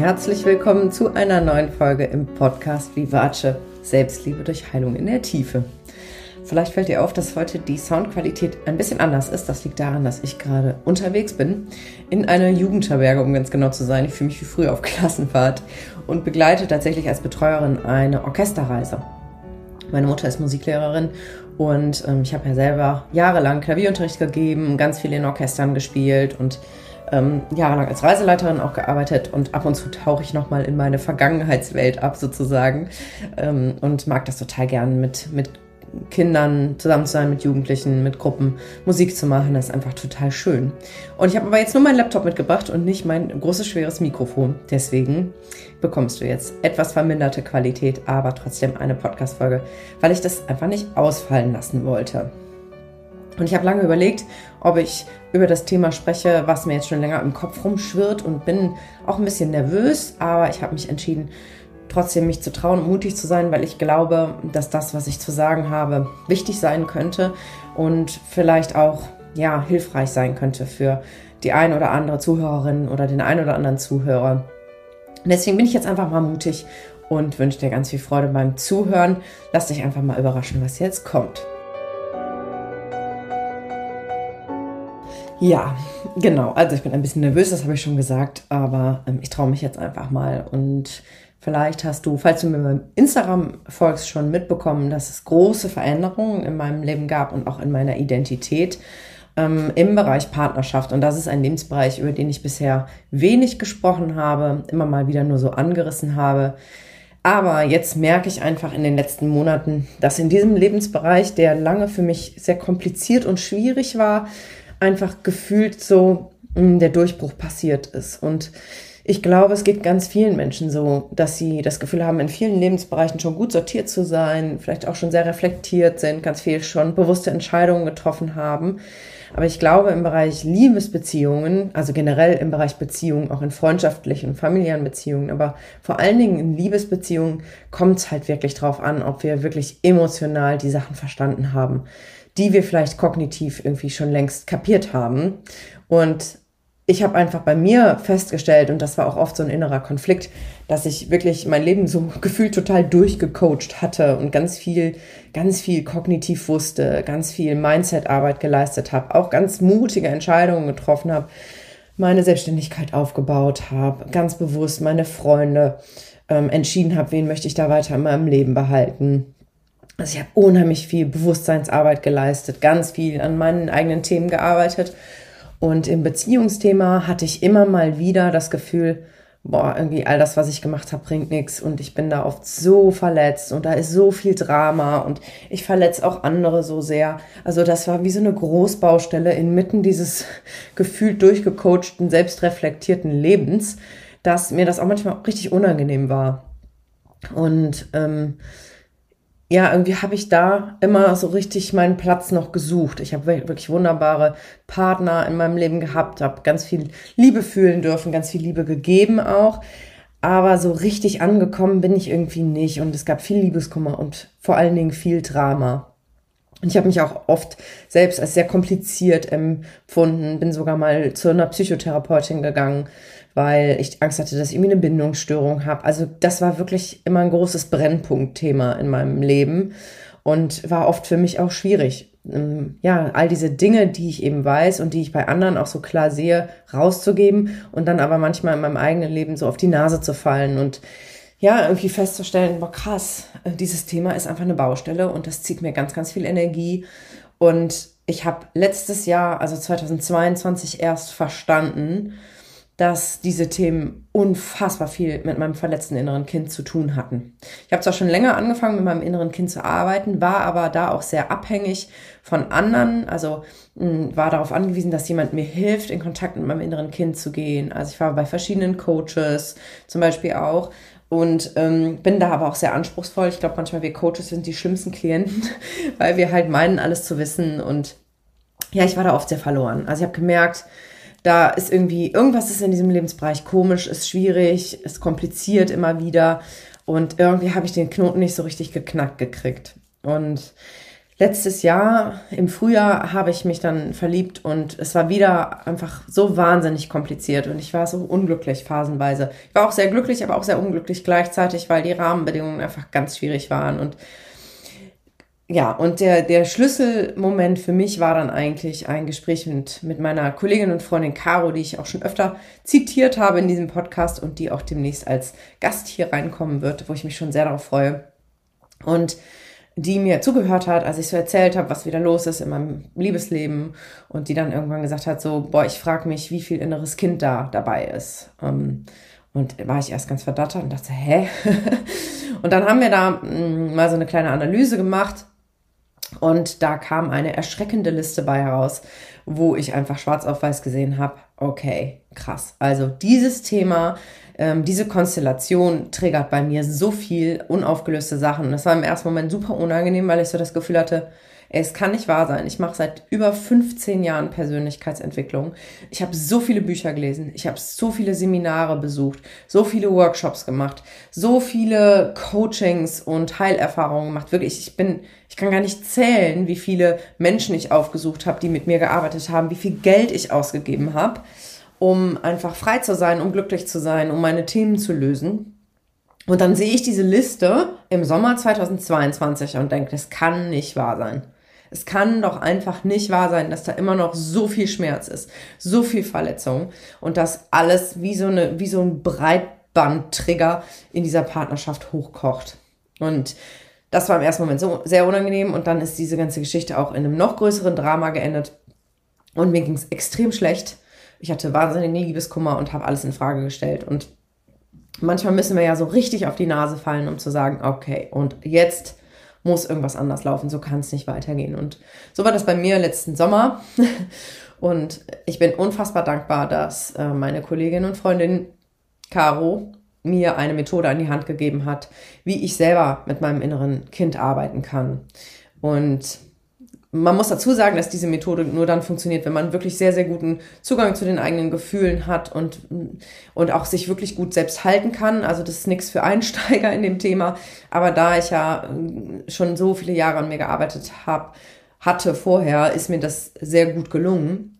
herzlich willkommen zu einer neuen Folge im Podcast Vivace Selbstliebe durch Heilung in der Tiefe. Vielleicht fällt dir auf, dass heute die Soundqualität ein bisschen anders ist. Das liegt daran, dass ich gerade unterwegs bin in einer Jugendherberge, um ganz genau zu sein. Ich fühle mich wie früher auf Klassenfahrt und begleite tatsächlich als Betreuerin eine Orchesterreise. Meine Mutter ist Musiklehrerin und ähm, ich habe ja selber jahrelang Klavierunterricht gegeben, ganz viel in Orchestern gespielt und ähm, jahrelang als Reiseleiterin auch gearbeitet und ab und zu tauche ich nochmal in meine Vergangenheitswelt ab sozusagen ähm, und mag das total gern mit, mit Kindern zusammen zu sein, mit Jugendlichen, mit Gruppen Musik zu machen. Das ist einfach total schön. Und ich habe aber jetzt nur meinen Laptop mitgebracht und nicht mein großes, schweres Mikrofon. Deswegen bekommst du jetzt etwas verminderte Qualität, aber trotzdem eine Podcast-Folge, weil ich das einfach nicht ausfallen lassen wollte. Und ich habe lange überlegt, ob ich über das Thema spreche, was mir jetzt schon länger im Kopf rumschwirrt und bin auch ein bisschen nervös, aber ich habe mich entschieden, trotzdem mich zu trauen und mutig zu sein, weil ich glaube, dass das, was ich zu sagen habe, wichtig sein könnte und vielleicht auch ja, hilfreich sein könnte für die ein oder andere Zuhörerin oder den ein oder anderen Zuhörer. Deswegen bin ich jetzt einfach mal mutig und wünsche dir ganz viel Freude beim Zuhören. Lass dich einfach mal überraschen, was jetzt kommt. Ja, genau. Also ich bin ein bisschen nervös, das habe ich schon gesagt, aber ähm, ich traue mich jetzt einfach mal und Vielleicht hast du, falls du mir beim Instagram folgst, schon mitbekommen, dass es große Veränderungen in meinem Leben gab und auch in meiner Identität ähm, im Bereich Partnerschaft. Und das ist ein Lebensbereich, über den ich bisher wenig gesprochen habe, immer mal wieder nur so angerissen habe. Aber jetzt merke ich einfach in den letzten Monaten, dass in diesem Lebensbereich, der lange für mich sehr kompliziert und schwierig war, einfach gefühlt so mh, hm, der Durchbruch passiert ist. Und ich glaube, es geht ganz vielen Menschen so, dass sie das Gefühl haben, in vielen Lebensbereichen schon gut sortiert zu sein, vielleicht auch schon sehr reflektiert sind, ganz viel schon bewusste Entscheidungen getroffen haben. Aber ich glaube, im Bereich Liebesbeziehungen, also generell im Bereich Beziehungen, auch in freundschaftlichen, familiären Beziehungen, aber vor allen Dingen in Liebesbeziehungen kommt es halt wirklich drauf an, ob wir wirklich emotional die Sachen verstanden haben, die wir vielleicht kognitiv irgendwie schon längst kapiert haben. Und ich habe einfach bei mir festgestellt, und das war auch oft so ein innerer Konflikt, dass ich wirklich mein Leben so gefühlt total durchgecoacht hatte und ganz viel, ganz viel kognitiv wusste, ganz viel Mindset-Arbeit geleistet habe, auch ganz mutige Entscheidungen getroffen habe, meine Selbstständigkeit aufgebaut habe, ganz bewusst meine Freunde ähm, entschieden habe, wen möchte ich da weiter in meinem Leben behalten. Also ich habe unheimlich viel Bewusstseinsarbeit geleistet, ganz viel an meinen eigenen Themen gearbeitet und im Beziehungsthema hatte ich immer mal wieder das Gefühl, boah, irgendwie all das, was ich gemacht habe, bringt nichts und ich bin da oft so verletzt und da ist so viel Drama und ich verletze auch andere so sehr. Also das war wie so eine Großbaustelle inmitten dieses gefühlt durchgecoachten, selbstreflektierten Lebens, dass mir das auch manchmal richtig unangenehm war. Und ähm, ja, irgendwie habe ich da immer so richtig meinen Platz noch gesucht. Ich habe wirklich wunderbare Partner in meinem Leben gehabt, habe ganz viel Liebe fühlen dürfen, ganz viel Liebe gegeben auch. Aber so richtig angekommen bin ich irgendwie nicht. Und es gab viel Liebeskummer und vor allen Dingen viel Drama. Und ich habe mich auch oft selbst als sehr kompliziert empfunden, bin sogar mal zu einer Psychotherapeutin gegangen weil ich Angst hatte, dass ich irgendwie eine Bindungsstörung habe. Also das war wirklich immer ein großes Brennpunktthema in meinem Leben und war oft für mich auch schwierig. Ähm, ja, all diese Dinge, die ich eben weiß und die ich bei anderen auch so klar sehe, rauszugeben und dann aber manchmal in meinem eigenen Leben so auf die Nase zu fallen und ja, irgendwie festzustellen, boah, krass, äh, dieses Thema ist einfach eine Baustelle und das zieht mir ganz, ganz viel Energie. Und ich habe letztes Jahr, also 2022, erst verstanden, dass diese Themen unfassbar viel mit meinem verletzten inneren Kind zu tun hatten. Ich habe zwar schon länger angefangen, mit meinem inneren Kind zu arbeiten, war aber da auch sehr abhängig von anderen, also mh, hm, war darauf angewiesen, dass jemand mir hilft, in Kontakt mit meinem inneren Kind zu gehen. Also ich war bei verschiedenen Coaches zum Beispiel auch und ähm, bin da aber auch sehr anspruchsvoll. Ich glaube, manchmal wir Coaches sind die schlimmsten Klienten, weil wir halt meinen, alles zu wissen und ja, ich war da oft sehr verloren. Also ich habe gemerkt, da ist irgendwie, irgendwas ist in diesem Lebensbereich komisch, ist schwierig, ist kompliziert immer wieder. Und irgendwie habe ich den Knoten nicht so richtig geknackt gekriegt. Und letztes Jahr im Frühjahr habe ich mich dann verliebt und es war wieder einfach so wahnsinnig kompliziert und ich war so unglücklich phasenweise. Ich war auch sehr glücklich, aber auch sehr unglücklich gleichzeitig, weil die Rahmenbedingungen einfach ganz schwierig waren und ja, und der, der Schlüsselmoment für mich war dann eigentlich ein Gespräch mit, mit meiner Kollegin und Freundin Caro, die ich auch schon öfter zitiert habe in diesem Podcast und die auch demnächst als Gast hier reinkommen wird, wo ich mich schon sehr darauf freue. Und die mir zugehört hat, als ich so erzählt habe, was wieder los ist in meinem Liebesleben und die dann irgendwann gesagt hat, so, boah, ich frage mich, wie viel inneres Kind da dabei ist. Ähm, und war ich erst ganz verdattert und dachte, hä? und dann haben wir da mm, mal so eine kleine Analyse gemacht und da kam eine erschreckende Liste bei heraus, wo ich einfach schwarz auf weiß gesehen habe, okay, krass. Also dieses Thema, ähm, diese Konstellation triggert bei mir so viel unaufgelöste Sachen. Das war im ersten Moment super unangenehm, weil ich so das Gefühl hatte, es kann nicht wahr sein. Ich mache seit über 15 Jahren Persönlichkeitsentwicklung. Ich habe so viele Bücher gelesen, ich habe so viele Seminare besucht, so viele Workshops gemacht, so viele Coachings und Heilerfahrungen gemacht. Wirklich, ich bin, ich kann gar nicht zählen, wie viele Menschen ich aufgesucht habe, die mit mir gearbeitet haben, wie viel Geld ich ausgegeben habe, um einfach frei zu sein, um glücklich zu sein, um meine Themen zu lösen. Und dann sehe ich diese Liste im Sommer 2022 und denke, das kann nicht wahr sein. Es kann doch einfach nicht wahr sein, dass da immer noch so viel Schmerz ist, so viel Verletzung und dass alles wie so eine, wie so ein Breitbandtrigger in dieser Partnerschaft hochkocht. Und das war im ersten Moment so sehr unangenehm und dann ist diese ganze Geschichte auch in einem noch größeren Drama geendet und mir ging es extrem schlecht. Ich hatte wahnsinnigen Liebeskummer und habe alles in Frage gestellt und manchmal müssen wir ja so richtig auf die Nase fallen, um zu sagen, okay, und jetzt muss irgendwas anders laufen, so kann es nicht weitergehen. Und so war das bei mir letzten Sommer. Und ich bin unfassbar dankbar, dass äh, meine Kollegin und Freundin Caro mir eine Methode an die Hand gegeben hat, wie ich selber mit meinem inneren Kind arbeiten kann. Und man muss dazu sagen, dass diese Methode nur dann funktioniert, wenn man wirklich sehr, sehr guten Zugang zu den eigenen Gefühlen hat und, und auch sich wirklich gut selbst halten kann. Also das ist nichts für Einsteiger in dem Thema. Aber da ich ja äh, schon so viele Jahre an mir gearbeitet habe, hatte vorher, ist mir das sehr gut gelungen.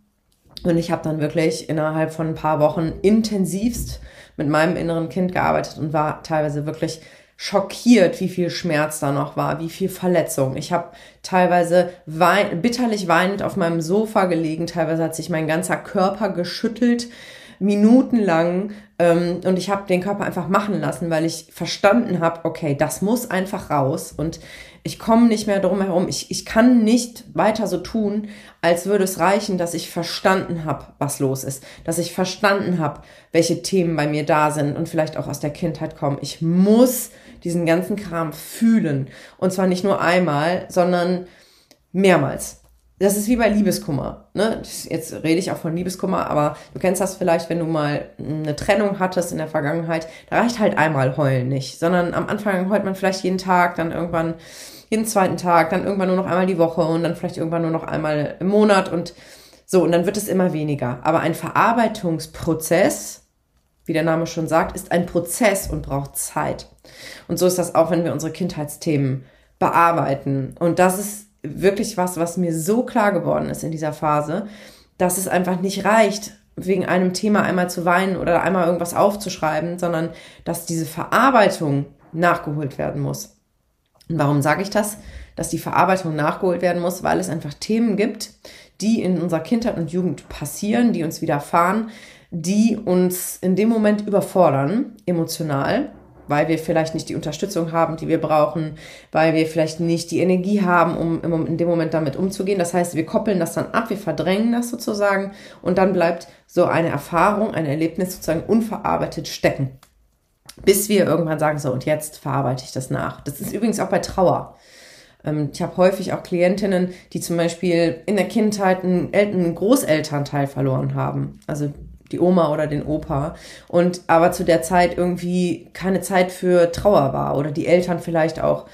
Und ich habe dann wirklich innerhalb von ein paar Wochen intensivst mit meinem inneren Kind gearbeitet und war teilweise wirklich schockiert, wie viel Schmerz da noch war, wie viel Verletzung. Ich habe teilweise wein bitterlich weinend auf meinem Sofa gelegen, teilweise hat sich mein ganzer Körper geschüttelt, minutenlang. Ähm, und ich habe den Körper einfach machen lassen, weil ich verstanden habe, okay, das muss einfach raus. Und ich komme nicht mehr drum herum. Ich, ich kann nicht weiter so tun, als würde es reichen, dass ich verstanden habe, was los ist. Dass ich verstanden habe, welche Themen bei mir da sind und vielleicht auch aus der Kindheit kommen. Ich muss diesen ganzen Kram fühlen. Und zwar nicht nur einmal, sondern mehrmals. Das ist wie bei Liebeskummer. Ne? Jetzt rede ich auch von Liebeskummer, aber du kennst das vielleicht, wenn du mal eine Trennung hattest in der Vergangenheit. Da reicht halt einmal heulen nicht, sondern am Anfang heult man vielleicht jeden Tag, dann irgendwann jeden zweiten Tag, dann irgendwann nur noch einmal die Woche und dann vielleicht irgendwann nur noch einmal im Monat und so. Und dann wird es immer weniger. Aber ein Verarbeitungsprozess, wie der Name schon sagt, ist ein Prozess und braucht Zeit. Und so ist das auch, wenn wir unsere Kindheitsthemen bearbeiten. Und das ist wirklich was, was mir so klar geworden ist in dieser Phase, dass es einfach nicht reicht, wegen einem Thema einmal zu weinen oder einmal irgendwas aufzuschreiben, sondern dass diese Verarbeitung nachgeholt werden muss. Und warum sage ich das? Dass die Verarbeitung nachgeholt werden muss, weil es einfach Themen gibt, die in unserer Kindheit und Jugend passieren, die uns widerfahren, die uns in dem Moment überfordern, emotional weil wir vielleicht nicht die Unterstützung haben, die wir brauchen, weil wir vielleicht nicht die Energie haben, um in dem Moment damit umzugehen. Das heißt, wir koppeln das dann ab, wir verdrängen das sozusagen und dann bleibt so eine Erfahrung, ein Erlebnis sozusagen unverarbeitet stecken. Bis wir irgendwann sagen, so und jetzt verarbeite ich das nach. Das ist übrigens auch bei Trauer. Ähm, ich habe häufig auch Klientinnen, die zum Beispiel in der Kindheit einen Großelternteil verloren haben. Also die Oma oder den Opa und aber zu der Zeit irgendwie keine Zeit für Trauer war oder die Eltern vielleicht auch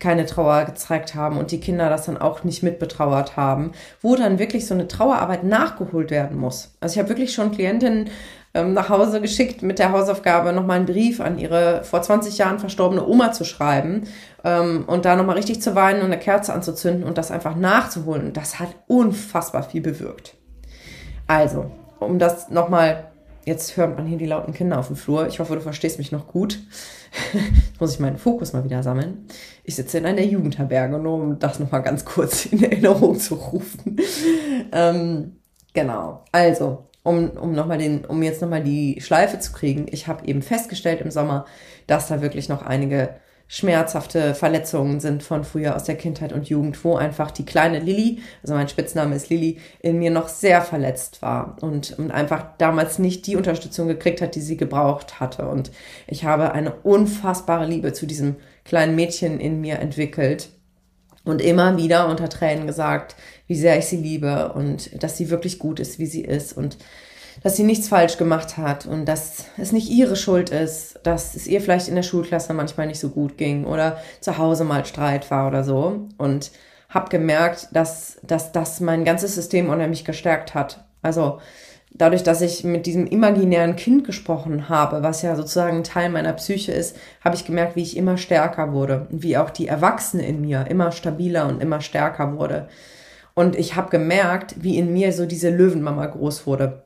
keine Trauer gezeigt haben und die Kinder das dann auch nicht mitbetrauert haben, wo dann wirklich so eine Trauerarbeit nachgeholt werden muss. Also ich habe wirklich schon Klientinnen ähm, nach Hause geschickt mit der Hausaufgabe, nochmal einen Brief an ihre vor 20 Jahren verstorbene Oma zu schreiben ähm, und da nochmal richtig zu weinen und eine Kerze anzuzünden und das einfach nachzuholen. Das hat unfassbar viel bewirkt. Also, um das nochmal, jetzt hört man hier die lauten Kinder auf dem Flur. Ich hoffe, du verstehst mich noch gut. Jetzt muss ich meinen Fokus mal wieder sammeln. Ich sitze in einer Jugendherberge, nur um das nochmal ganz kurz in Erinnerung zu rufen. ähm, genau. Also, um, um, noch mal den, um jetzt nochmal die Schleife zu kriegen, ich habe eben festgestellt im Sommer, dass da wirklich noch einige schmerzhafte Verletzungen sind von früher aus der Kindheit und Jugend, wo einfach die kleine Lilly, also mein Spitzname ist Lilly, in mir noch sehr verletzt war und, und einfach damals nicht die Unterstützung gekriegt hat, die sie gebraucht hatte. Und ich habe eine unfassbare Liebe zu diesem kleinen Mädchen in mir entwickelt und immer wieder unter Tränen gesagt, wie sehr ich sie liebe und dass sie wirklich gut ist, wie sie ist und dass sie nichts falsch gemacht hat und dass es nicht ihre Schuld ist, dass es ihr vielleicht in der Schulklasse manchmal nicht so gut ging oder zu Hause mal Streit war oder so. Und habe gemerkt, dass, dass das mein ganzes System unheimlich gestärkt hat. Also dadurch, dass ich mit diesem imaginären Kind gesprochen habe, was ja sozusagen Teil meiner Psyche ist, habe ich gemerkt, wie ich immer stärker wurde und wie auch die Erwachsene in mir immer stabiler und immer stärker wurde. Und ich habe gemerkt, wie in mir so diese Löwenmama groß wurde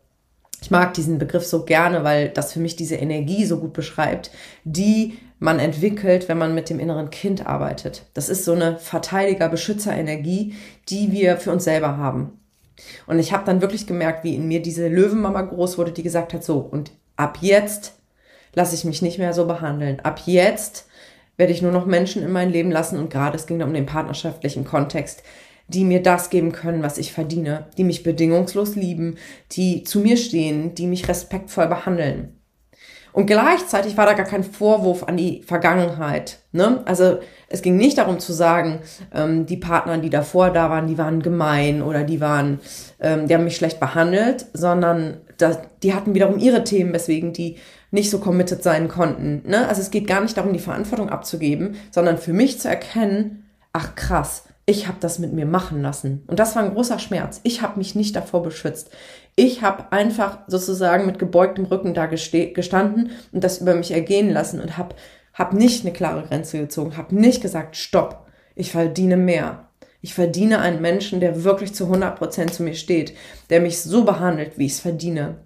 ich mag diesen Begriff so gerne, weil das für mich diese Energie so gut beschreibt, die man entwickelt, wenn man mit dem inneren Kind arbeitet. Das ist so eine Verteidiger-Beschützer-Energie, die wir für uns selber haben. Und ich habe dann wirklich gemerkt, wie in mir diese Löwenmama groß wurde, die gesagt hat, so, und ab jetzt lasse ich mich nicht mehr so behandeln. Ab jetzt werde ich nur noch Menschen in mein Leben lassen und gerade es ging um den partnerschaftlichen Kontext, die mir das geben können, was ich verdiene, die mich bedingungslos lieben, die zu mir stehen, die mich respektvoll behandeln. Und gleichzeitig war da gar kein Vorwurf an die Vergangenheit. Ne? Also es ging nicht darum zu sagen, ähm, die Partner, die davor da waren, die waren gemein oder die waren, ähm, die haben mich schlecht behandelt, sondern das, die hatten wiederum ihre Themen, weswegen die nicht so committed sein konnten. Ne? Also es geht gar nicht darum, die Verantwortung abzugeben, sondern für mich zu erkennen, ach krass, ich habe das mit mir machen lassen. Und das war ein großer Schmerz. Ich habe mich nicht davor beschützt. Ich habe einfach sozusagen mit gebeugtem Rücken da gestanden und das über mich ergehen lassen und habe hab nicht eine klare Grenze gezogen, habe nicht gesagt, stopp, ich verdiene mehr. Ich verdiene einen Menschen, der wirklich zu 100% zu mir steht, der mich so behandelt, wie ich es verdiene.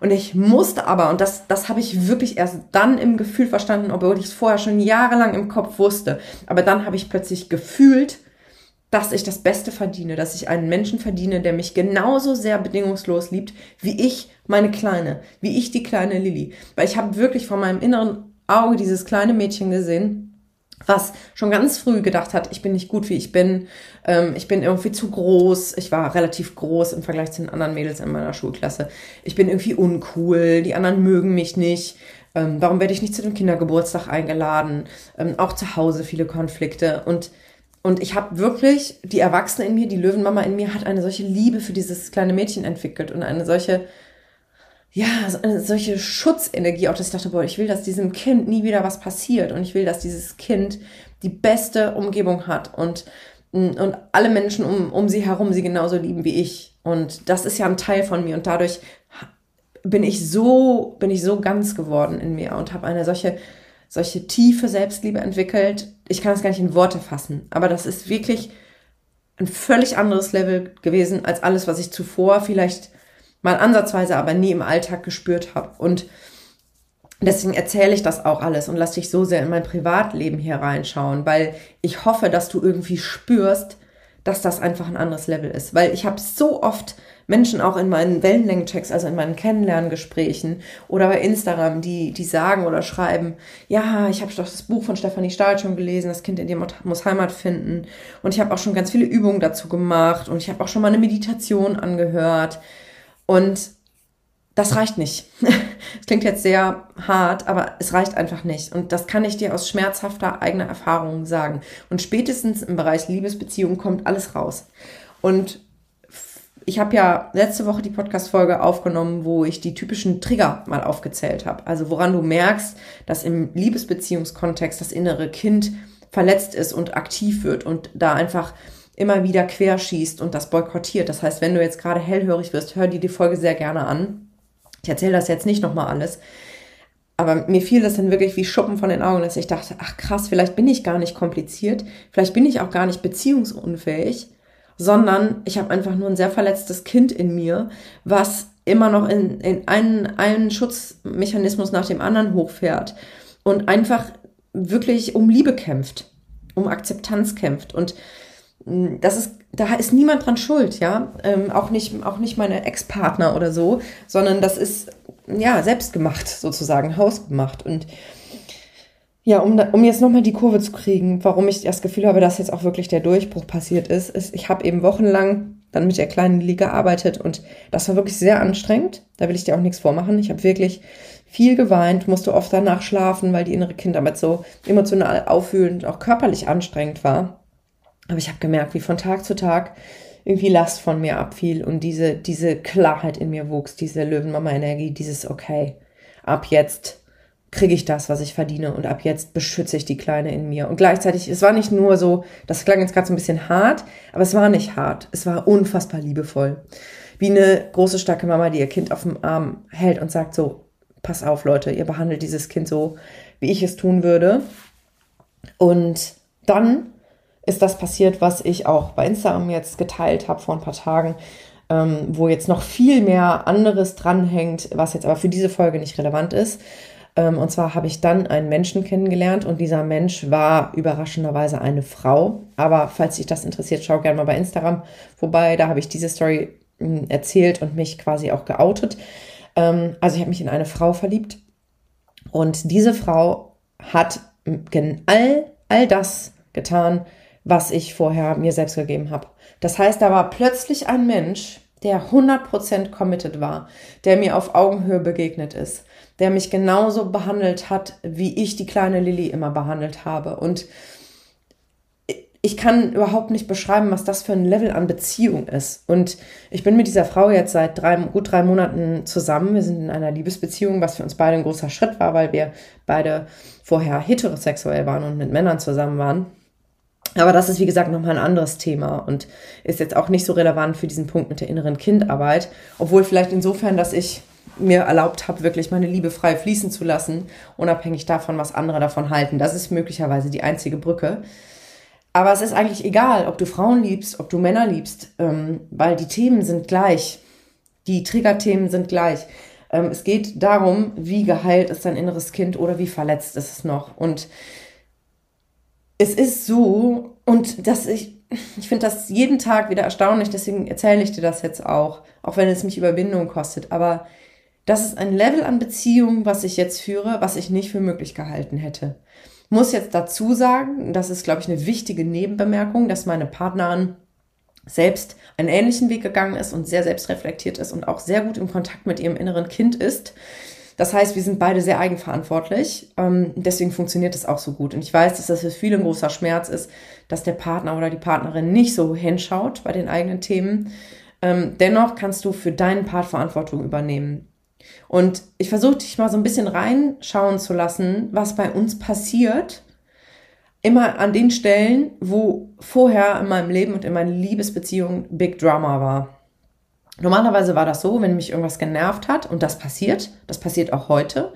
Und ich musste aber, und das, das habe ich wirklich erst dann im Gefühl verstanden, obwohl ich es vorher schon jahrelang im Kopf wusste, aber dann habe ich plötzlich gefühlt, dass ich das Beste verdiene, dass ich einen Menschen verdiene, der mich genauso sehr bedingungslos liebt, wie ich meine Kleine, wie ich die kleine Lilly. Weil ich habe wirklich vor meinem inneren Auge dieses kleine Mädchen gesehen, was schon ganz früh gedacht hat, ich bin nicht gut, wie ich bin, ähm, ich bin irgendwie zu groß, ich war relativ groß im Vergleich zu den anderen Mädels in meiner Schulklasse, ich bin irgendwie uncool, die anderen mögen mich nicht, ähm, warum werde ich nicht zu dem Kindergeburtstag eingeladen, ähm, auch zu Hause viele Konflikte. Und und ich habe wirklich, die Erwachsene in mir, die Löwenmama in mir, hat eine solche Liebe für dieses kleine Mädchen entwickelt und eine solche, ja, eine solche Schutzenergie, auch dass ich dachte, boah, ich will, dass diesem Kind nie wieder was passiert und ich will, dass dieses Kind die beste Umgebung hat und, und alle Menschen um, um sie herum sie genauso lieben wie ich. Und das ist ja ein Teil von mir und dadurch bin ich so, bin ich so ganz geworden in mir und habe eine solche solche tiefe Selbstliebe entwickelt. Ich kann es gar nicht in Worte fassen, aber das ist wirklich ein völlig anderes Level gewesen als alles, was ich zuvor vielleicht mal ansatzweise, aber nie im Alltag gespürt habe. Und deswegen erzähle ich das auch alles und lass dich so sehr in mein Privatleben hier reinschauen, weil ich hoffe, dass du irgendwie spürst, dass das einfach ein anderes Level ist. Weil ich habe so oft Menschen auch in meinen Wellenlängenchecks, also in meinen Kennenlerngesprächen oder bei Instagram, die, die sagen oder schreiben, ja, ich habe doch das Buch von Stefanie Stahl schon gelesen, das Kind in dir muss Heimat finden. Und ich habe auch schon ganz viele Übungen dazu gemacht und ich habe auch schon mal eine Meditation angehört. Und das reicht nicht. Das klingt jetzt sehr hart, aber es reicht einfach nicht. Und das kann ich dir aus schmerzhafter eigener Erfahrung sagen. Und spätestens im Bereich Liebesbeziehung kommt alles raus. Und ich habe ja letzte Woche die Podcast-Folge aufgenommen, wo ich die typischen Trigger mal aufgezählt habe. Also woran du merkst, dass im Liebesbeziehungskontext das innere Kind verletzt ist und aktiv wird und da einfach immer wieder querschießt und das boykottiert. Das heißt, wenn du jetzt gerade hellhörig wirst, hör dir die Folge sehr gerne an. Ich erzähle das jetzt nicht nochmal alles. Aber mir fiel das dann wirklich wie Schuppen von den Augen, dass ich dachte, ach krass, vielleicht bin ich gar nicht kompliziert, vielleicht bin ich auch gar nicht beziehungsunfähig, sondern ich habe einfach nur ein sehr verletztes Kind in mir, was immer noch in, in einen, einen Schutzmechanismus nach dem anderen hochfährt und einfach wirklich um Liebe kämpft, um Akzeptanz kämpft. Und mm, das ist, da ist niemand dran schuld, ja. Ähm, auch nicht, auch nicht meine Ex-Partner oder so, sondern das ist ja selbstgemacht sozusagen, hausgemacht. Und ja, um, um jetzt nochmal die Kurve zu kriegen, warum ich das Gefühl habe, dass jetzt auch wirklich der Durchbruch passiert ist, ist, ich habe eben wochenlang dann mit der kleinen Lilly gearbeitet und das war wirklich sehr anstrengend. Da will ich dir auch nichts vormachen. Ich habe wirklich viel geweint, musste oft danach schlafen, weil die innere Kindarbeit so emotional auffühlend und auch körperlich anstrengend war. Aber ich habe gemerkt, wie von Tag zu Tag irgendwie Last von mir abfiel und diese, diese Klarheit in mir wuchs, diese Löwenmama-Energie, dieses Okay, ab jetzt kriege ich das, was ich verdiene und ab jetzt beschütze ich die Kleine in mir. Und gleichzeitig, es war nicht nur so, das klang jetzt gerade so ein bisschen hart, aber es war nicht hart. Es war unfassbar liebevoll. Wie eine große, starke Mama, die ihr Kind auf dem Arm hält und sagt so, pass auf Leute, ihr behandelt dieses Kind so, wie ich es tun würde. Und dann ist das passiert, was ich auch bei Instagram jetzt geteilt habe vor ein paar Tagen, ähm, wo jetzt noch viel mehr anderes dranhängt, was jetzt aber für diese Folge nicht relevant ist. Ähm, und zwar habe ich dann einen Menschen kennengelernt und dieser Mensch war überraschenderweise eine Frau. Aber falls dich das interessiert, schau gerne mal bei Instagram vorbei. Da habe ich diese Story hm, erzählt und mich quasi auch geoutet. Ähm, also ich habe mich in eine Frau verliebt und diese Frau hat all, all das getan, was ich vorher mir selbst gegeben habe. Das heißt, da war plötzlich ein Mensch, der 100% committed war, der mir auf Augenhöhe begegnet ist, der mich genauso behandelt hat, wie ich die kleine Lilly immer behandelt habe. Und ich kann überhaupt nicht beschreiben, was das für ein Level an Beziehung ist. Und ich bin mit dieser Frau jetzt seit drei, gut drei Monaten zusammen. Wir sind in einer Liebesbeziehung, was für uns beide ein großer Schritt war, weil wir beide vorher heterosexuell waren und mit Männern zusammen waren. Aber das ist, wie gesagt, nochmal ein anderes Thema und ist jetzt auch nicht so relevant für diesen Punkt mit der inneren Kindarbeit. Obwohl vielleicht insofern, dass ich mir erlaubt habe, wirklich meine Liebe frei fließen zu lassen, unabhängig davon, was andere davon halten. Das ist möglicherweise die einzige Brücke. Aber es ist eigentlich egal, ob du Frauen liebst, ob du Männer liebst, ähm, weil die Themen sind gleich. Die Triggerthemen sind gleich. Ähm, es geht darum, wie geheilt ist dein inneres Kind oder wie verletzt ist es noch. Und es ist so, und das ich, ich finde das jeden Tag wieder erstaunlich, deswegen erzähle ich dir das jetzt auch, auch wenn es mich Überwindung kostet. Aber das ist ein Level an Beziehung, was ich jetzt führe, was ich nicht für möglich gehalten hätte. Muss jetzt dazu sagen, das ist, glaube ich, eine wichtige Nebenbemerkung, dass meine Partnerin selbst einen ähnlichen Weg gegangen ist und sehr selbstreflektiert ist und auch sehr gut im Kontakt mit ihrem inneren Kind ist. Das heißt, wir sind beide sehr eigenverantwortlich. Ähm, deswegen funktioniert es auch so gut. Und ich weiß, dass das für viele ein großer Schmerz ist, dass der Partner oder die Partnerin nicht so hinschaut bei den eigenen Themen. Ähm, dennoch kannst du für deinen Part Verantwortung übernehmen. Und ich versuche dich mal so ein bisschen reinschauen zu lassen, was bei uns passiert. Immer an den Stellen, wo vorher in meinem Leben und in meiner Liebesbeziehung Big Drama war. Normalerweise war das so, wenn mich irgendwas genervt hat, und das passiert, das passiert auch heute,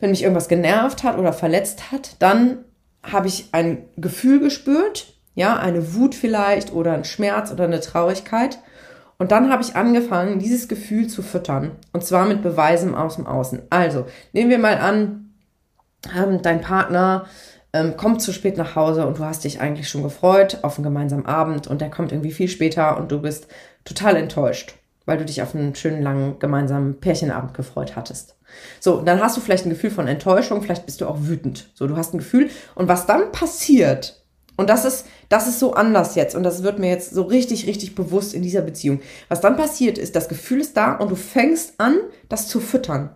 wenn mich irgendwas genervt hat oder verletzt hat, dann habe ich ein Gefühl gespürt, ja, eine Wut vielleicht oder ein Schmerz oder eine Traurigkeit. Und dann habe ich angefangen, dieses Gefühl zu füttern. Und zwar mit Beweisen aus dem Außen. Also, nehmen wir mal an, ähm, dein Partner ähm, kommt zu spät nach Hause und du hast dich eigentlich schon gefreut auf einen gemeinsamen Abend und der kommt irgendwie viel später und du bist total enttäuscht, weil du dich auf einen schönen langen gemeinsamen Pärchenabend gefreut hattest. So, dann hast du vielleicht ein Gefühl von Enttäuschung, vielleicht bist du auch wütend. So, du hast ein Gefühl und was dann passiert, und das ist, das ist so anders jetzt und das wird mir jetzt so richtig, richtig bewusst in dieser Beziehung. Was dann passiert ist, das Gefühl ist da und du fängst an, das zu füttern.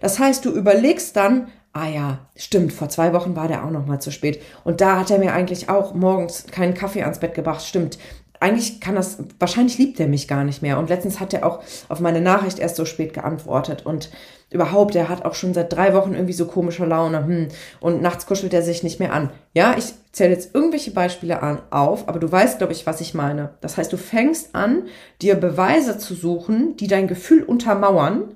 Das heißt, du überlegst dann, ah ja, stimmt, vor zwei Wochen war der auch noch mal zu spät. Und da hat er mir eigentlich auch morgens keinen Kaffee ans Bett gebracht. Stimmt, eigentlich kann das, wahrscheinlich liebt er mich gar nicht mehr. Und letztens hat er auch auf meine Nachricht erst so spät geantwortet. Und überhaupt, er hat auch schon seit drei Wochen irgendwie so komische Laune. Hm. Und nachts kuschelt er sich nicht mehr an. Ja, ich zähle jetzt irgendwelche Beispiele an, auf, aber du weißt, glaube ich, was ich meine. Das heißt, du fängst an, dir Beweise zu suchen, die dein Gefühl untermauern,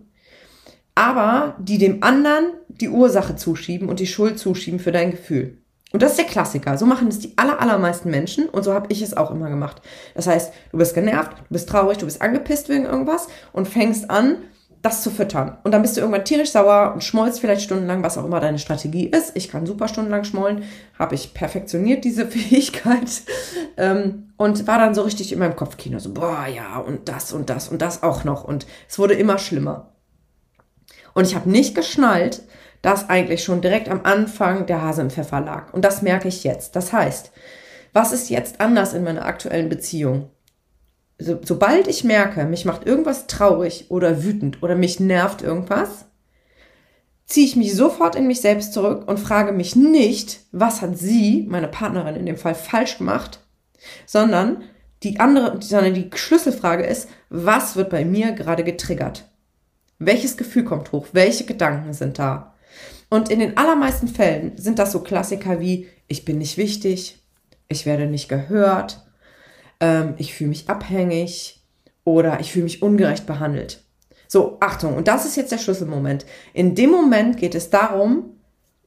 aber die dem anderen die Ursache zuschieben und die Schuld zuschieben für dein Gefühl. Und das ist der Klassiker. So machen es die aller, allermeisten Menschen und so habe ich es auch immer gemacht. Das heißt, du bist genervt, du bist traurig, du bist angepisst wegen irgendwas und fängst an, das zu füttern. Und dann bist du irgendwann tierisch sauer und schmollst vielleicht stundenlang, was auch immer deine Strategie ist. Ich kann super stundenlang schmollen, habe ich perfektioniert diese Fähigkeit ähm, und war dann so richtig in meinem Kopfkino so, boah, ja, und das und das und das auch noch. Und es wurde immer schlimmer. Und ich habe nicht geschnallt, dass eigentlich schon direkt am Anfang der Hase im Pfeffer lag. Und das merke ich jetzt. Das heißt, was ist jetzt anders in meiner aktuellen Beziehung? So, sobald ich merke, mich macht irgendwas traurig oder wütend oder mich nervt irgendwas, ziehe ich mich sofort in mich selbst zurück und frage mich nicht, was hat sie, meine Partnerin in dem Fall, falsch gemacht, sondern die andere, sondern die Schlüsselfrage ist, was wird bei mir gerade getriggert? Welches Gefühl kommt hoch? Welche Gedanken sind da? Und in den allermeisten Fällen sind das so Klassiker wie, ich bin nicht wichtig, ich werde nicht gehört, ähm, ich fühle mich abhängig oder ich fühle mich ungerecht behandelt. So, Achtung, und das ist jetzt der Schlüsselmoment. In dem Moment geht es darum,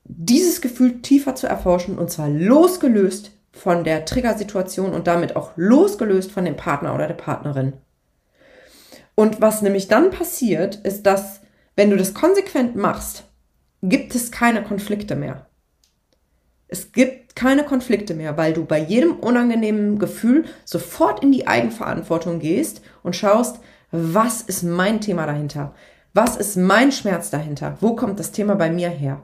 dieses Gefühl tiefer zu erforschen und zwar losgelöst von der Triggersituation und damit auch losgelöst von dem Partner oder der Partnerin. Und was nämlich dann passiert, ist, dass wenn du das konsequent machst, gibt es keine Konflikte mehr. Es gibt keine Konflikte mehr, weil du bei jedem unangenehmen Gefühl sofort in die Eigenverantwortung gehst und schaust, was ist mein Thema dahinter? Was ist mein Schmerz dahinter? Wo kommt das Thema bei mir her?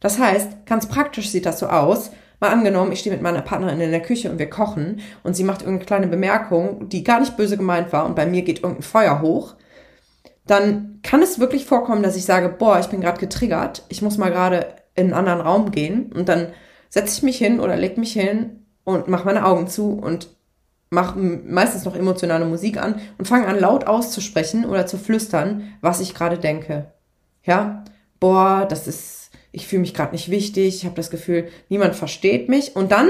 Das heißt, ganz praktisch sieht das so aus. Mal angenommen, ich stehe mit meiner Partnerin in der Küche und wir kochen und sie macht irgendeine kleine Bemerkung, die gar nicht böse gemeint war und bei mir geht irgendein Feuer hoch dann kann es wirklich vorkommen, dass ich sage, boah, ich bin gerade getriggert, ich muss mal gerade in einen anderen Raum gehen und dann setze ich mich hin oder leg mich hin und mache meine Augen zu und mache meistens noch emotionale Musik an und fange an laut auszusprechen oder zu flüstern, was ich gerade denke. Ja, boah, das ist, ich fühle mich gerade nicht wichtig, ich habe das Gefühl, niemand versteht mich und dann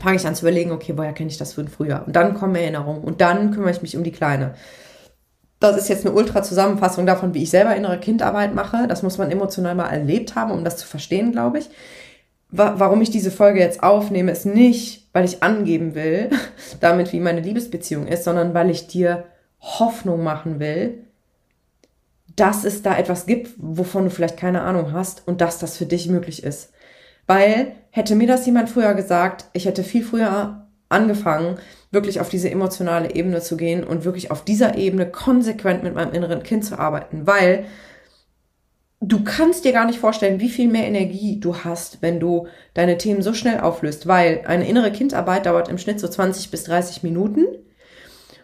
fange ich an zu überlegen, okay, woher kenne ich das von früher? Und dann kommen Erinnerungen und dann kümmere ich mich um die Kleine das ist jetzt eine Ultra-Zusammenfassung davon, wie ich selber innere Kindarbeit mache. Das muss man emotional mal erlebt haben, um das zu verstehen, glaube ich. Warum ich diese Folge jetzt aufnehme, ist nicht, weil ich angeben will, damit wie meine Liebesbeziehung ist, sondern weil ich dir Hoffnung machen will, dass es da etwas gibt, wovon du vielleicht keine Ahnung hast und dass das für dich möglich ist. Weil hätte mir das jemand früher gesagt, ich hätte viel früher angefangen, wirklich auf diese emotionale Ebene zu gehen und wirklich auf dieser Ebene konsequent mit meinem inneren Kind zu arbeiten, weil du kannst dir gar nicht vorstellen, wie viel mehr Energie du hast, wenn du deine Themen so schnell auflöst, weil eine innere Kindarbeit dauert im Schnitt so 20 bis 30 Minuten.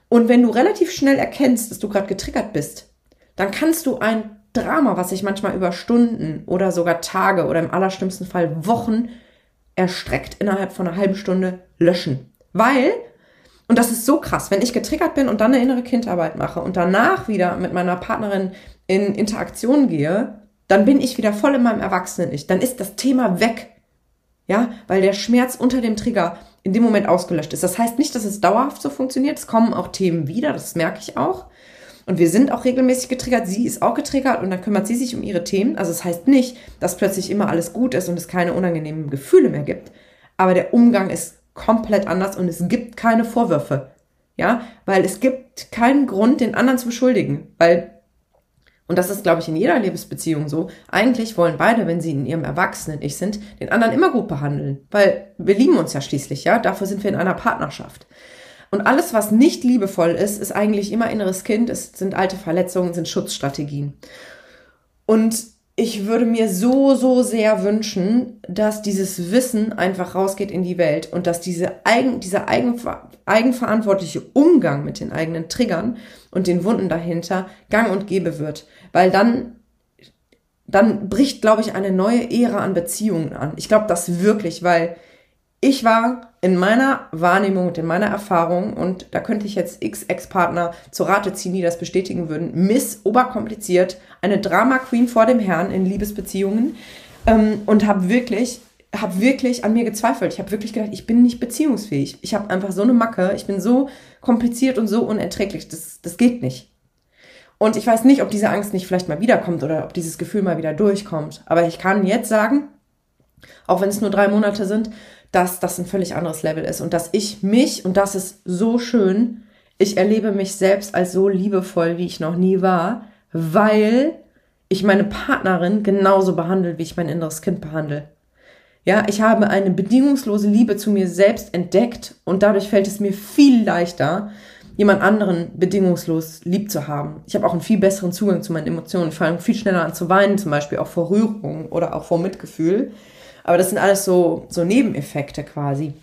Und wenn du relativ schnell erkennst, dass du gerade getriggert bist, dann kannst du ein Drama, was sich manchmal über Stunden oder sogar Tage oder im allerschlimmsten Fall Wochen erstreckt, innerhalb von einer halben Stunde löschen. Weil und das ist so krass, wenn ich getriggert bin und dann eine innere Kindarbeit mache und danach wieder mit meiner Partnerin in Interaktion gehe, dann bin ich wieder voll in meinem Erwachsenen-Ich. Dann ist das Thema weg. Ja, weil der Schmerz unter dem Trigger in dem Moment ausgelöscht ist. Das heißt nicht, dass es dauerhaft so funktioniert. Es kommen auch Themen wieder, das merke ich auch. Und wir sind auch regelmäßig getriggert. Sie ist auch getriggert und dann kümmert sie sich um ihre Themen. Also es das heißt nicht, dass plötzlich immer alles gut ist und es keine unangenehmen Gefühle mehr gibt. Aber der Umgang ist komplett anders und es gibt keine Vorwürfe. Ja, weil es gibt keinen Grund, den anderen zu beschuldigen, weil und das ist, glaube ich, in jeder Liebesbeziehung so. Eigentlich wollen beide, wenn sie in ihrem Erwachsenen-Ich sind, den anderen immer gut behandeln. Weil wir lieben uns ja schließlich, ja. Dafür sind wir in einer Partnerschaft. Und alles, was nicht liebevoll ist, ist eigentlich immer inneres Kind. Es sind alte Verletzungen, sind Schutzstrategien. Und ich würde mir so, so sehr wünschen, dass dieses Wissen einfach rausgeht in die Welt und dass diese Eigen, dieser Eigenver eigenverantwortliche Umgang mit den eigenen Triggern und den Wunden dahinter gang und gäbe wird. Weil dann, dann bricht, glaube ich, eine neue Ära an Beziehungen an. Ich glaube das wirklich, weil ich war in meiner Wahrnehmung und in meiner Erfahrung, und da könnte ich jetzt x Ex-Partner zur Rate ziehen, die das bestätigen würden, miss oberkompliziert, eine Drama-Queen vor dem Herrn in Liebesbeziehungen ähm, und habe wirklich habe wirklich an mir gezweifelt. Ich habe wirklich gedacht, ich bin nicht beziehungsfähig. Ich habe einfach so eine Macke. Ich bin so kompliziert und so unerträglich. Das, das geht nicht. Und ich weiß nicht, ob diese Angst nicht vielleicht mal wiederkommt oder ob dieses Gefühl mal wieder durchkommt. Aber ich kann jetzt sagen, auch wenn es nur drei Monate sind, dass das ein völlig anderes Level ist und dass ich mich, und das ist so schön, ich erlebe mich selbst als so liebevoll, wie ich noch nie war, weil ich meine Partnerin genauso behandle, wie ich mein inneres Kind behandle. Ja, ich habe eine bedingungslose Liebe zu mir selbst entdeckt und dadurch fällt es mir viel leichter, jemand anderen bedingungslos lieb zu haben. Ich habe auch einen viel besseren Zugang zu meinen Emotionen. Fange viel schneller an zu weinen, zum Beispiel auch vor Rührung oder auch vor Mitgefühl. Aber das sind alles so, so Nebeneffekte quasi.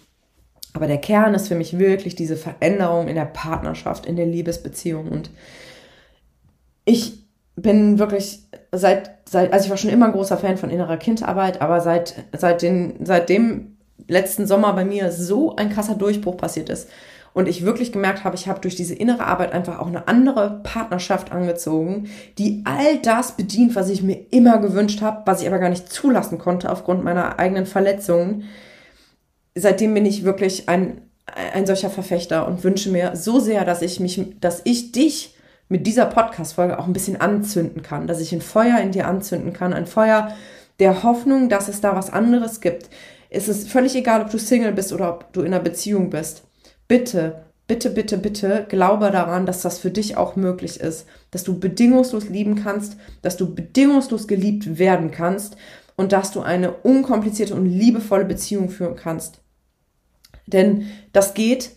Aber der Kern ist für mich wirklich diese Veränderung in der Partnerschaft, in der Liebesbeziehung. Und ich bin wirklich seit, seit, also ich war schon immer ein großer Fan von innerer Kindarbeit, aber seit, seit, den, seit dem letzten Sommer bei mir so ein krasser Durchbruch passiert ist und ich wirklich gemerkt habe, ich habe durch diese innere Arbeit einfach auch eine andere Partnerschaft angezogen, die all das bedient, was ich mir immer gewünscht habe, was ich aber gar nicht zulassen konnte aufgrund meiner eigenen Verletzungen. Seitdem bin ich wirklich ein, ein solcher Verfechter und wünsche mir so sehr, dass ich mich, dass ich dich mit dieser Podcast-Folge auch ein bisschen anzünden kann, dass ich ein Feuer in dir anzünden kann, ein Feuer der Hoffnung, dass es da was anderes gibt. Es ist völlig egal, ob du Single bist oder ob du in einer Beziehung bist bitte, bitte, bitte, bitte glaube daran, dass das für dich auch möglich ist, dass du bedingungslos lieben kannst, dass du bedingungslos geliebt werden kannst und dass du eine unkomplizierte und liebevolle Beziehung führen kannst. Denn das geht,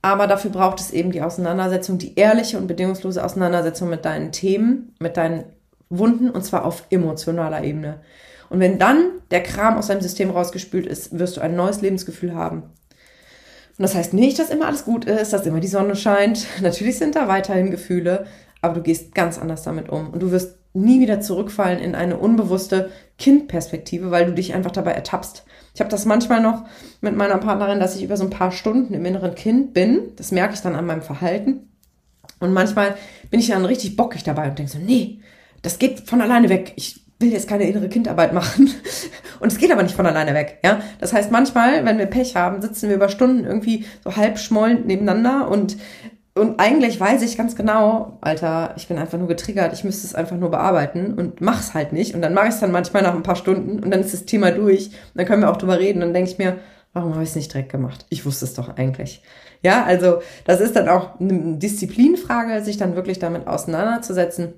aber dafür braucht es eben die Auseinandersetzung, die ehrliche und bedingungslose Auseinandersetzung mit deinen Themen, mit deinen Wunden und zwar auf emotionaler Ebene. Und wenn dann der Kram aus deinem System rausgespült ist, wirst du ein neues Lebensgefühl haben. Und das heißt nicht, dass immer alles gut ist, dass immer die Sonne scheint. Natürlich sind da weiterhin Gefühle, aber du gehst ganz anders damit um. Und du wirst nie wieder zurückfallen in eine unbewusste Kindperspektive, weil du dich einfach dabei ertappst. Ich habe das manchmal noch mit meiner Partnerin, dass ich über so ein paar Stunden im inneren Kind bin. Das merke ich dann an meinem Verhalten. Und manchmal bin ich dann richtig bockig dabei und denke so, nee, das geht von alleine weg. Ich will jetzt keine innere Kindarbeit machen. Und es geht aber nicht von alleine weg, ja. Das heißt, manchmal, wenn wir Pech haben, sitzen wir über Stunden irgendwie so halb schmollend nebeneinander und und eigentlich weiß ich ganz genau, Alter, ich bin einfach nur getriggert, ich müsste es einfach nur bearbeiten und mach's halt nicht. Und dann mache ich es dann manchmal nach ein paar Stunden und dann ist das Thema durch. Und dann können wir auch drüber reden. Und dann denke ich mir, warum habe ich es nicht direkt gemacht? Ich wusste es doch eigentlich. Ja, also das ist dann auch eine Disziplinfrage, sich dann wirklich damit auseinanderzusetzen.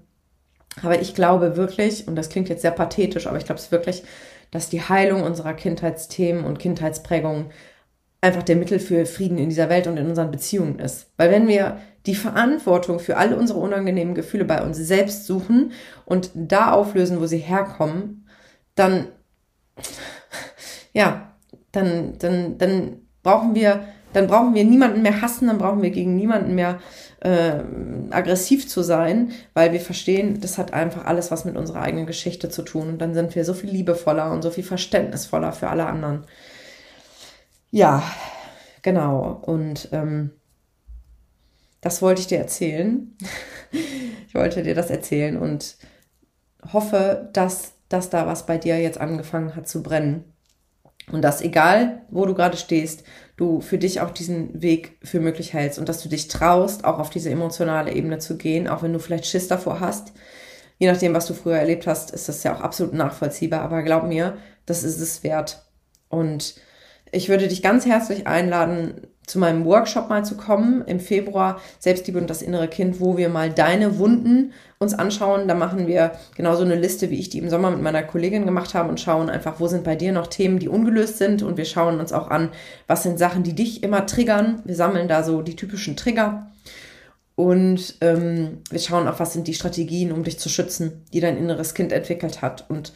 Aber ich glaube wirklich, und das klingt jetzt sehr pathetisch, aber ich glaube es wirklich, dass die Heilung unserer Kindheitsthemen und Kindheitsprägungen einfach der Mittel für Frieden in dieser Welt und in unseren Beziehungen ist. Weil wenn wir die Verantwortung für alle unsere unangenehmen Gefühle bei uns selbst suchen und da auflösen, wo sie herkommen, dann, ja, dann, dann, dann brauchen wir, dann brauchen wir niemanden mehr hassen, dann brauchen wir gegen niemanden mehr äh, aggressiv zu sein, weil wir verstehen, das hat einfach alles was mit unserer eigenen Geschichte zu tun. Und dann sind wir so viel liebevoller und so viel verständnisvoller für alle anderen. Ja, genau. Und ähm, das wollte ich dir erzählen. ich wollte dir das erzählen und hoffe, dass, dass da was bei dir jetzt angefangen hat zu brennen. Und dass egal, wo du gerade stehst, du für dich auch diesen Weg für möglich hältst und dass du dich traust, auch auf diese emotionale Ebene zu gehen, auch wenn du vielleicht Schiss davor hast. Je nachdem, was du früher erlebt hast, ist das ja auch absolut nachvollziehbar. Aber glaub mir, das ist es wert. Und ich würde dich ganz herzlich einladen, zu meinem Workshop mal zu kommen im Februar, Selbstliebe und das innere Kind, wo wir mal deine Wunden uns anschauen. Da machen wir genauso eine Liste, wie ich die im Sommer mit meiner Kollegin gemacht habe und schauen einfach, wo sind bei dir noch Themen, die ungelöst sind. Und wir schauen uns auch an, was sind Sachen, die dich immer triggern. Wir sammeln da so die typischen Trigger. Und ähm, wir schauen auch, was sind die Strategien, um dich zu schützen, die dein inneres Kind entwickelt hat. Und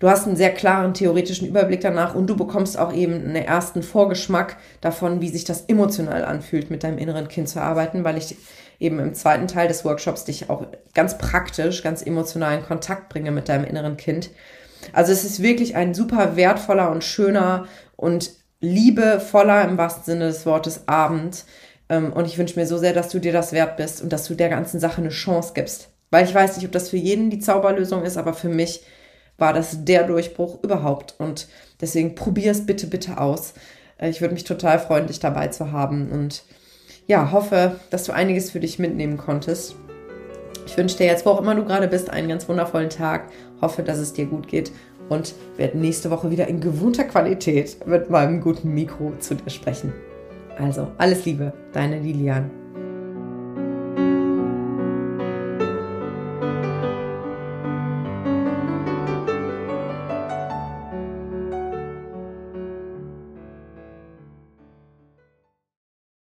du hast einen sehr klaren theoretischen Überblick danach und du bekommst auch eben einen ersten Vorgeschmack davon, wie sich das emotional anfühlt, mit deinem inneren Kind zu arbeiten, weil ich eben im zweiten Teil des Workshops dich auch ganz praktisch, ganz emotional in Kontakt bringe mit deinem inneren Kind. Also es ist wirklich ein super wertvoller und schöner und liebevoller im wahrsten Sinne des Wortes Abend. Ähm, und ich wünsche mir so sehr, dass du dir das wert bist und dass du der ganzen Sache eine Chance gibst. Weil ich weiß nicht, ob das für jeden die Zauberlösung ist, aber für mich war das der Durchbruch überhaupt. Und deswegen probier es bitte, bitte aus. Äh, ich würde mich total freuen, dich dabei zu haben und ja, hoffe, dass du einiges für dich mitnehmen konntest. Ich wünsche dir jetzt, wo auch immer du gerade bist, einen ganz wundervollen Tag. Hoffe, dass es dir gut geht und werde nächste Woche wieder in gewohnter Qualität mit meinem guten Mikro zu dir sprechen. Also, alles Liebe, deine Lilian.